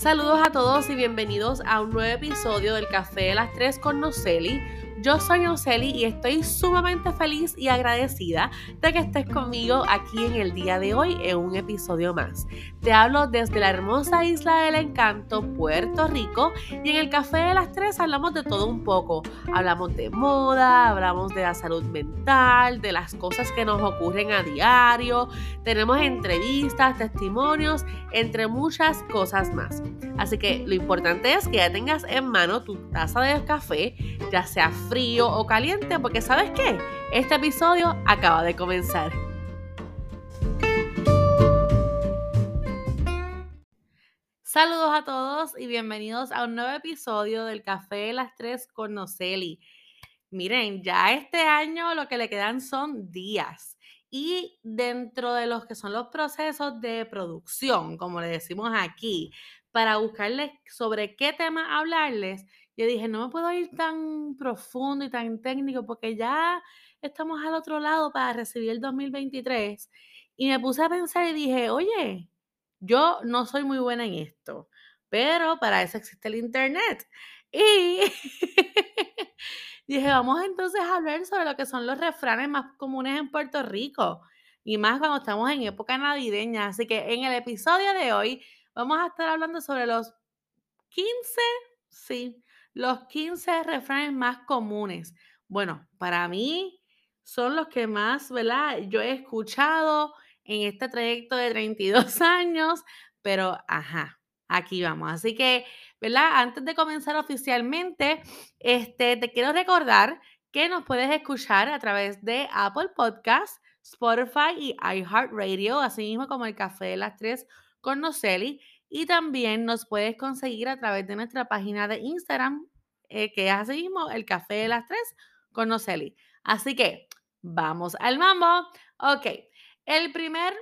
Saludos a todos y bienvenidos a un nuevo episodio del Café de las Tres con Noceli. Yo soy Noceli y estoy sumamente feliz y agradecida de que estés conmigo aquí en el día de hoy en un episodio más. Te hablo desde la hermosa isla del encanto, Puerto Rico, y en el Café de las Tres hablamos de todo un poco. Hablamos de moda, hablamos de la salud mental, de las cosas que nos ocurren a diario, tenemos entrevistas, testimonios, entre muchas cosas más. Así que lo importante es que ya tengas en mano tu taza de café, ya sea frío o caliente, porque sabes qué, este episodio acaba de comenzar. Saludos a todos y bienvenidos a un nuevo episodio del Café de las Tres con Noceli. Miren, ya este año lo que le quedan son días. Y dentro de los que son los procesos de producción, como le decimos aquí, para buscarles sobre qué tema hablarles, yo dije, no me puedo ir tan profundo y tan técnico porque ya estamos al otro lado para recibir el 2023. Y me puse a pensar y dije, oye, yo no soy muy buena en esto, pero para eso existe el Internet. Y dije, vamos entonces a hablar sobre lo que son los refranes más comunes en Puerto Rico. Y más cuando estamos en época navideña. Así que en el episodio de hoy vamos a estar hablando sobre los 15, sí, los 15 refranes más comunes. Bueno, para mí son los que más, ¿verdad? Yo he escuchado en este trayecto de 32 años, pero ajá, aquí vamos. Así que, ¿verdad? Antes de comenzar oficialmente, este, te quiero recordar que nos puedes escuchar a través de Apple Podcasts, Spotify y iHeartRadio, así mismo como el Café de las Tres con Noceli. Y también nos puedes conseguir a través de nuestra página de Instagram, eh, que es así mismo el Café de las Tres con Noceli. Así que vamos al mambo. Ok, el primer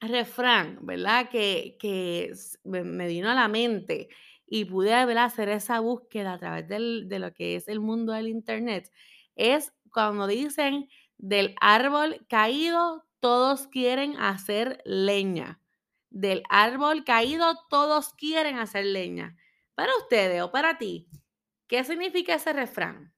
refrán, ¿verdad? Que, que me vino a la mente y pude hacer esa búsqueda a través de lo que es el mundo del Internet, es cuando dicen del árbol caído, todos quieren hacer leña del árbol caído, todos quieren hacer leña. Para ustedes o para ti, ¿qué significa ese refrán?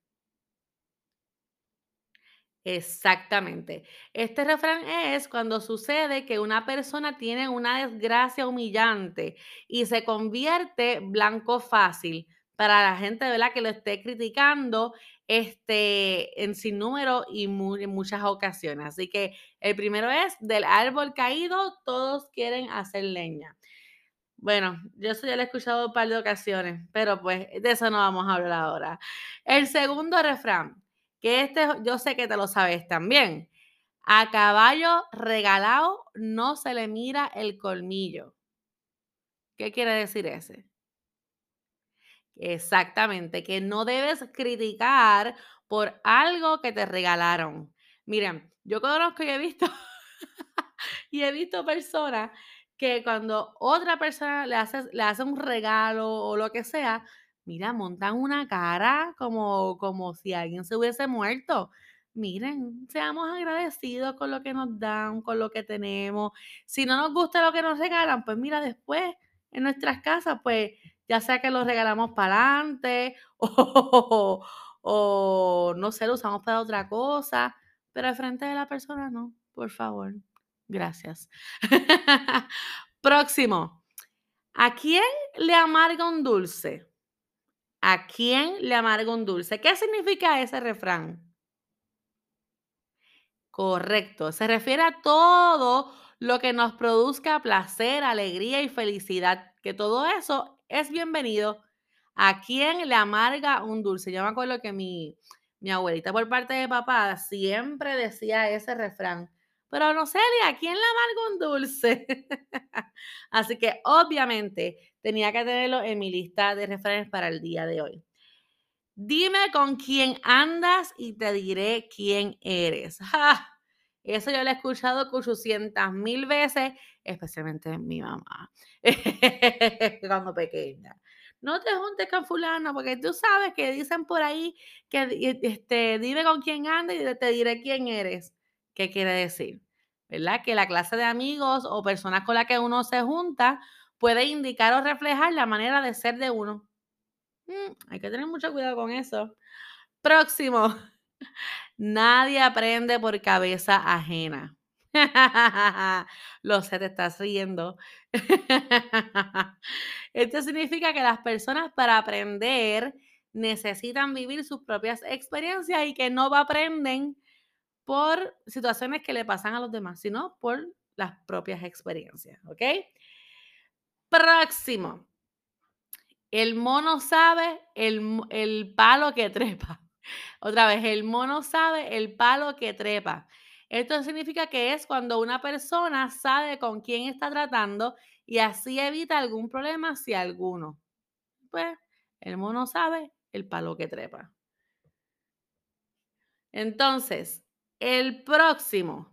Exactamente. Este refrán es cuando sucede que una persona tiene una desgracia humillante y se convierte blanco fácil para la gente ¿verdad? que lo esté criticando este, en sin número y en muchas ocasiones. Así que el primero es, del árbol caído, todos quieren hacer leña. Bueno, yo eso ya lo he escuchado un par de ocasiones, pero pues de eso no vamos a hablar ahora. El segundo refrán, que este yo sé que te lo sabes también. A caballo regalado no se le mira el colmillo. ¿Qué quiere decir ese? Exactamente, que no debes criticar por algo que te regalaron. Miren, yo conozco y he visto, y he visto personas que cuando otra persona le hace, le hace un regalo o lo que sea, mira, montan una cara como, como si alguien se hubiese muerto. Miren, seamos agradecidos con lo que nos dan, con lo que tenemos. Si no nos gusta lo que nos regalan, pues mira, después en nuestras casas, pues ya sea que lo regalamos para adelante o, no sé, lo usamos para otra cosa, pero al frente de la persona no, por favor. Gracias. Próximo. ¿A quién le amarga un dulce? ¿A quién le amarga un dulce? ¿Qué significa ese refrán? Correcto, se refiere a todo lo que nos produzca placer, alegría y felicidad, que todo eso es bienvenido. ¿A quién le amarga un dulce? Yo me acuerdo que mi, mi abuelita por parte de papá siempre decía ese refrán. Pero no sé, ¿a quién le amarga un dulce? Así que obviamente tenía que tenerlo en mi lista de refranes para el día de hoy. Dime con quién andas y te diré quién eres. Eso yo lo he escuchado 800 mil veces, especialmente mi mamá, cuando pequeña. No te juntes con fulano, porque tú sabes que dicen por ahí que este, dime con quién andas y te diré quién eres. ¿Qué quiere decir? ¿Verdad? Que la clase de amigos o personas con las que uno se junta, puede indicar o reflejar la manera de ser de uno. Mm, hay que tener mucho cuidado con eso. Próximo. Nadie aprende por cabeza ajena. Lo sé, te estás riendo. Esto significa que las personas para aprender necesitan vivir sus propias experiencias y que no aprenden por situaciones que le pasan a los demás, sino por las propias experiencias, ¿ok? Próximo. El mono sabe el, el palo que trepa. Otra vez, el mono sabe el palo que trepa. Esto significa que es cuando una persona sabe con quién está tratando y así evita algún problema si alguno. Pues el mono sabe el palo que trepa. Entonces, el próximo,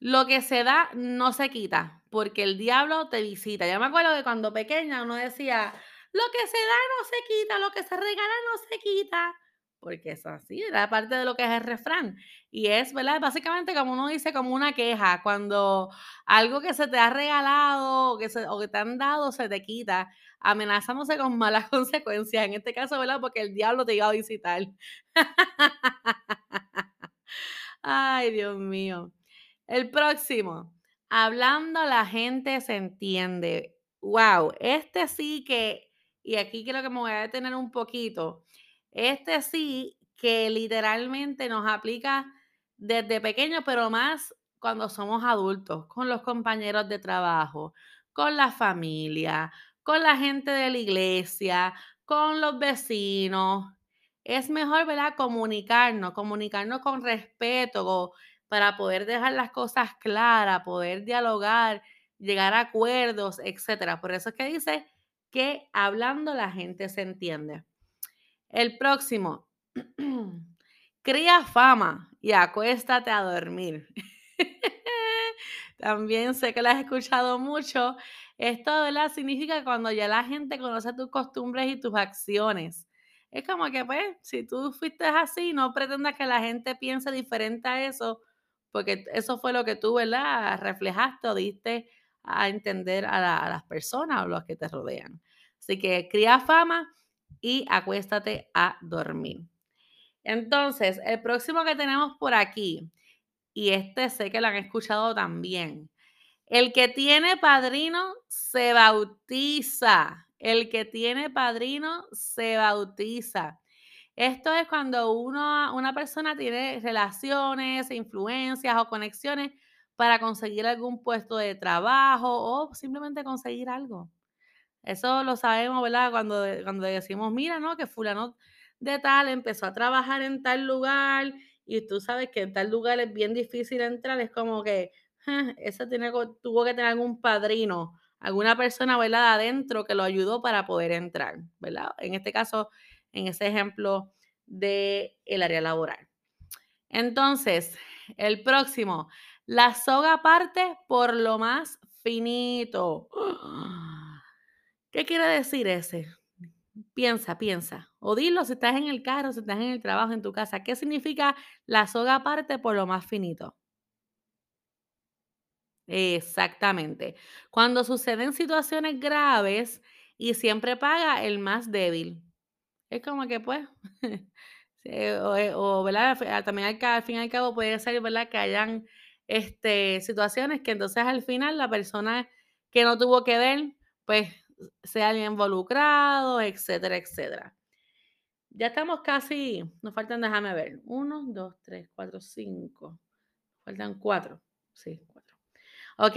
lo que se da no se quita, porque el diablo te visita. Yo me acuerdo que cuando pequeña uno decía, lo que se da no se quita, lo que se regala no se quita porque es así, era parte de lo que es el refrán. Y es, ¿verdad? Básicamente, como uno dice, como una queja, cuando algo que se te ha regalado o que, se, o que te han dado se te quita, amenazándose con malas consecuencias. En este caso, ¿verdad? Porque el diablo te iba a visitar. Ay, Dios mío. El próximo. Hablando la gente se entiende. Wow, este sí que, y aquí creo que me voy a detener un poquito este sí que literalmente nos aplica desde pequeño, pero más cuando somos adultos, con los compañeros de trabajo, con la familia, con la gente de la iglesia, con los vecinos. Es mejor, ¿verdad? Comunicarnos, comunicarnos con respeto para poder dejar las cosas claras, poder dialogar, llegar a acuerdos, etcétera. Por eso es que dice que hablando la gente se entiende. El próximo, cría fama y acuéstate a dormir. También sé que lo has escuchado mucho. Esto ¿verdad? significa cuando ya la gente conoce tus costumbres y tus acciones. Es como que, pues, si tú fuiste así, no pretendas que la gente piense diferente a eso, porque eso fue lo que tú, ¿verdad? Reflejaste o diste a entender a, a las personas o los que te rodean. Así que cría fama y acuéstate a dormir. Entonces, el próximo que tenemos por aquí, y este sé que lo han escuchado también, el que tiene padrino se bautiza. El que tiene padrino se bautiza. Esto es cuando uno, una persona tiene relaciones, influencias o conexiones para conseguir algún puesto de trabajo o simplemente conseguir algo. Eso lo sabemos, ¿verdad? Cuando, cuando decimos, mira, ¿no? Que fulano de tal empezó a trabajar en tal lugar y tú sabes que en tal lugar es bien difícil entrar, es como que ese tiene, tuvo que tener algún padrino, alguna persona, ¿verdad? Adentro que lo ayudó para poder entrar, ¿verdad? En este caso, en ese ejemplo del el área laboral. Entonces, el próximo, la soga parte por lo más finito. ¿Qué quiere decir ese? Piensa, piensa. O dilo si estás en el carro, si estás en el trabajo, en tu casa. ¿Qué significa la soga aparte por lo más finito? Exactamente. Cuando suceden situaciones graves y siempre paga el más débil. Es como que pues, o, eh, o, ¿verdad? También al, al, fin y al cabo puede ser, ¿verdad? Que hayan este, situaciones que entonces al final la persona que no tuvo que ver, pues sea involucrado, etcétera, etcétera. Ya estamos casi, nos faltan, déjame ver, uno, dos, tres, cuatro, cinco, faltan cuatro, sí, cuatro. Ok,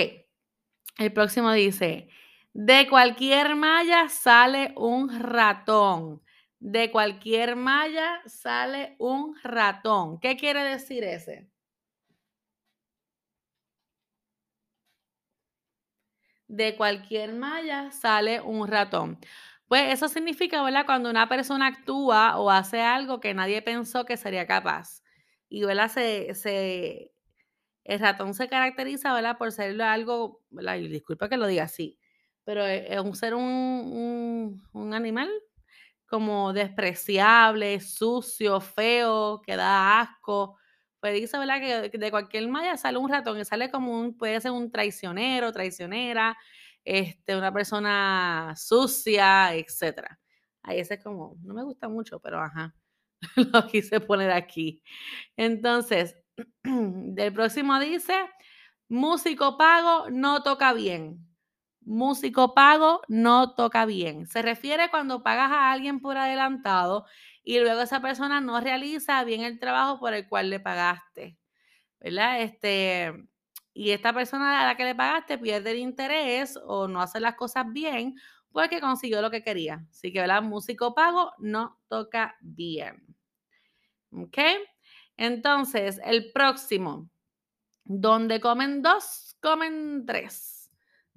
el próximo dice, de cualquier malla sale un ratón. De cualquier malla sale un ratón. ¿Qué quiere decir ese? De cualquier malla sale un ratón. Pues eso significa, ¿verdad? Cuando una persona actúa o hace algo que nadie pensó que sería capaz. Y, ¿verdad? Se, se, el ratón se caracteriza, ¿verdad? Por ser algo, ¿verdad? Disculpa que lo diga así, pero es, un ser un, un, un animal como despreciable, sucio, feo, que da asco. Pues dice, ¿verdad? Que de cualquier malla sale un ratón, y sale como un, puede ser un traicionero, traicionera, este, una persona sucia, etc. Ahí ese es como, no me gusta mucho, pero ajá, lo quise poner aquí. Entonces, del próximo dice, músico pago no toca bien. Músico pago no toca bien. Se refiere cuando pagas a alguien por adelantado y luego esa persona no realiza bien el trabajo por el cual le pagaste. ¿Verdad? Este, y esta persona a la que le pagaste pierde el interés o no hace las cosas bien porque consiguió lo que quería. Así que, ¿verdad? Músico pago no toca bien. ¿Ok? Entonces, el próximo. Donde comen dos, comen tres.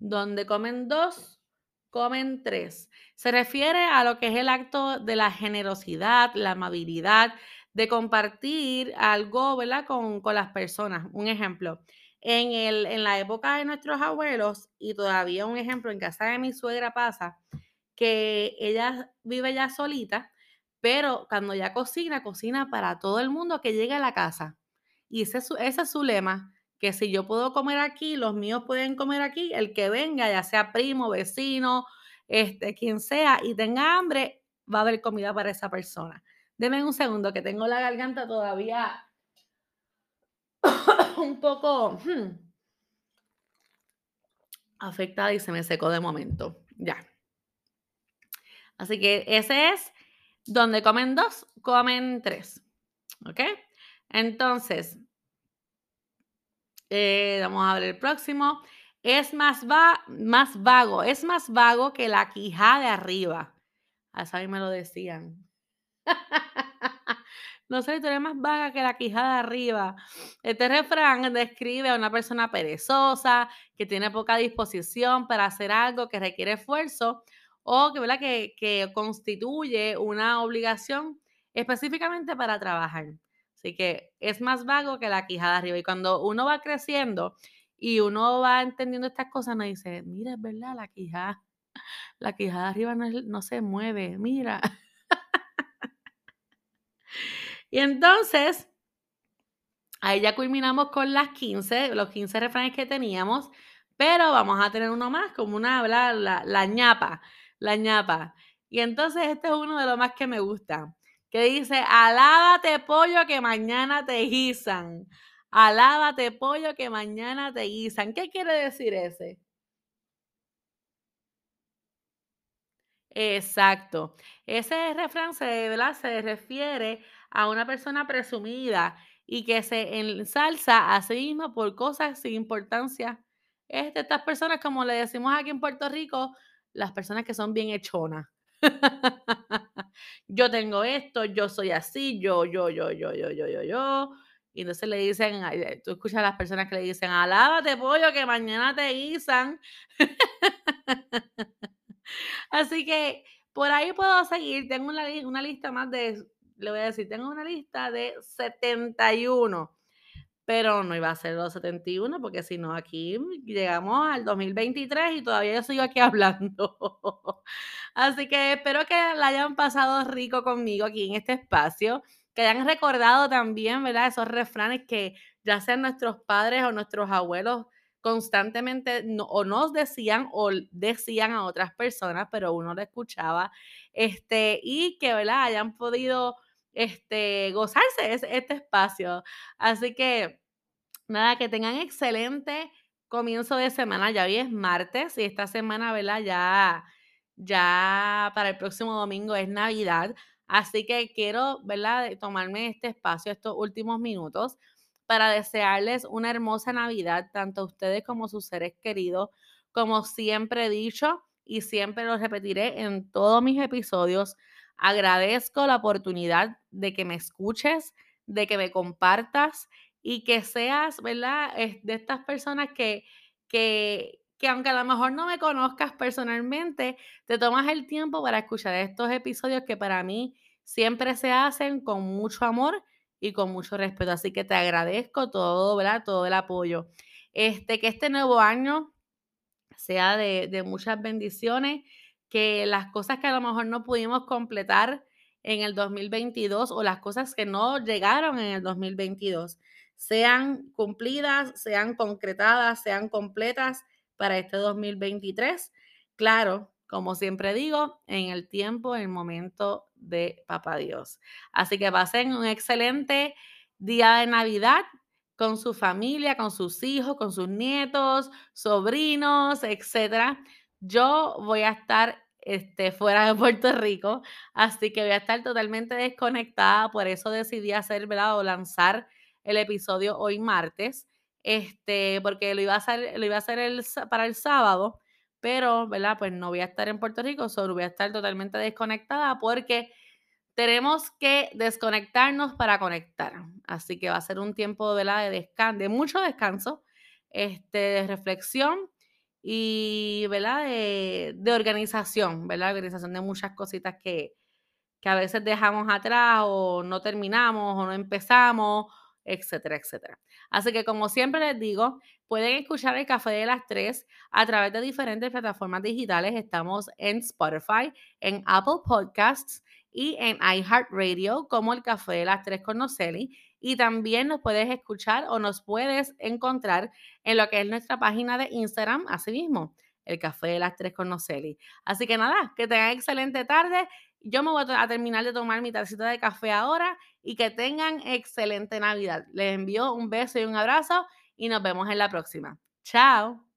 Donde comen dos, comen tres. Se refiere a lo que es el acto de la generosidad, la amabilidad, de compartir algo, ¿verdad? Con, con las personas. Un ejemplo, en, el, en la época de nuestros abuelos, y todavía un ejemplo, en casa de mi suegra pasa, que ella vive ya solita, pero cuando ya cocina, cocina para todo el mundo que llegue a la casa. Y ese ese es su lema, que si yo puedo comer aquí, los míos pueden comer aquí, el que venga, ya sea primo, vecino, este, quien sea, y tenga hambre, va a haber comida para esa persona. Denme un segundo, que tengo la garganta todavía un poco hmm, afectada y se me secó de momento. Ya. Así que ese es donde comen dos, comen tres. ¿Ok? Entonces, eh, vamos a ver el próximo. Es más, va, más vago, es más vago que la quijada de arriba. A mí me lo decían. no sé, tú eres más vaga que la quijada de arriba. Este refrán describe a una persona perezosa, que tiene poca disposición para hacer algo que requiere esfuerzo o que, ¿verdad? que, que constituye una obligación específicamente para trabajar. Así que es más vago que la quijada arriba. Y cuando uno va creciendo y uno va entendiendo estas cosas, nos dice, mira, es verdad, la quijada, la quijada arriba no, no se mueve, mira. y entonces, ahí ya culminamos con las 15, los 15 refranes que teníamos, pero vamos a tener uno más, como una, la, la ñapa, la ñapa. Y entonces este es uno de los más que me gusta que dice, alábate pollo que mañana te guisan. Alábate pollo que mañana te guisan. ¿Qué quiere decir ese? Exacto. Ese refrán se, se refiere a una persona presumida y que se ensalza a sí misma por cosas sin importancia. Este, estas personas, como le decimos aquí en Puerto Rico, las personas que son bien hechonas. yo tengo esto, yo soy así, yo, yo, yo, yo, yo, yo, yo, yo. Y entonces le dicen, tú escuchas a las personas que le dicen, alábate pollo que mañana te guisan. Así que por ahí puedo seguir. Tengo una, una lista más de, le voy a decir, tengo una lista de 71 pero no iba a ser los 71 porque si no aquí llegamos al 2023 y todavía yo sigo aquí hablando. Así que espero que la hayan pasado rico conmigo aquí en este espacio, que hayan recordado también, ¿verdad? Esos refranes que ya sean nuestros padres o nuestros abuelos constantemente o nos decían o decían a otras personas, pero uno lo escuchaba, este, y que, ¿verdad? Hayan podido este, gozarse este espacio. Así que, nada, que tengan excelente comienzo de semana. Ya hoy es martes y esta semana, ¿verdad? Ya, ya para el próximo domingo es Navidad. Así que quiero, ¿verdad? Tomarme este espacio, estos últimos minutos, para desearles una hermosa Navidad, tanto a ustedes como a sus seres queridos. Como siempre he dicho y siempre lo repetiré en todos mis episodios, Agradezco la oportunidad de que me escuches, de que me compartas y que seas, ¿verdad? De estas personas que, que, que aunque a lo mejor no me conozcas personalmente, te tomas el tiempo para escuchar estos episodios que para mí siempre se hacen con mucho amor y con mucho respeto. Así que te agradezco todo, ¿verdad? Todo el apoyo. Este, que este nuevo año sea de, de muchas bendiciones que las cosas que a lo mejor no pudimos completar en el 2022 o las cosas que no llegaron en el 2022 sean cumplidas, sean concretadas, sean completas para este 2023. Claro, como siempre digo, en el tiempo, en el momento de Papá Dios. Así que pasen un excelente día de Navidad con su familia, con sus hijos, con sus nietos, sobrinos, etcétera. Yo voy a estar este, fuera de Puerto Rico, así que voy a estar totalmente desconectada, por eso decidí hacer, ¿verdad? O lanzar el episodio hoy martes, este, porque lo iba a hacer, lo iba a hacer el, para el sábado, pero, ¿verdad? Pues no voy a estar en Puerto Rico, solo voy a estar totalmente desconectada porque tenemos que desconectarnos para conectar. Así que va a ser un tiempo de, de mucho descanso, este, de reflexión y ¿verdad? De, organización, ¿verdad? Organización de muchas cositas que, que a veces dejamos atrás o no terminamos o no empezamos etcétera, etcétera. Así que como siempre les digo, pueden escuchar el Café de las Tres a través de diferentes plataformas digitales. Estamos en Spotify, en Apple Podcasts y en iHeartRadio como el Café de las Tres con Noceli. Y también nos puedes escuchar o nos puedes encontrar en lo que es nuestra página de Instagram, así mismo, el Café de las Tres con Noceli. Así que nada, que tengan excelente tarde yo me voy a terminar de tomar mi tacita de café ahora y que tengan excelente Navidad. Les envío un beso y un abrazo y nos vemos en la próxima. Chao.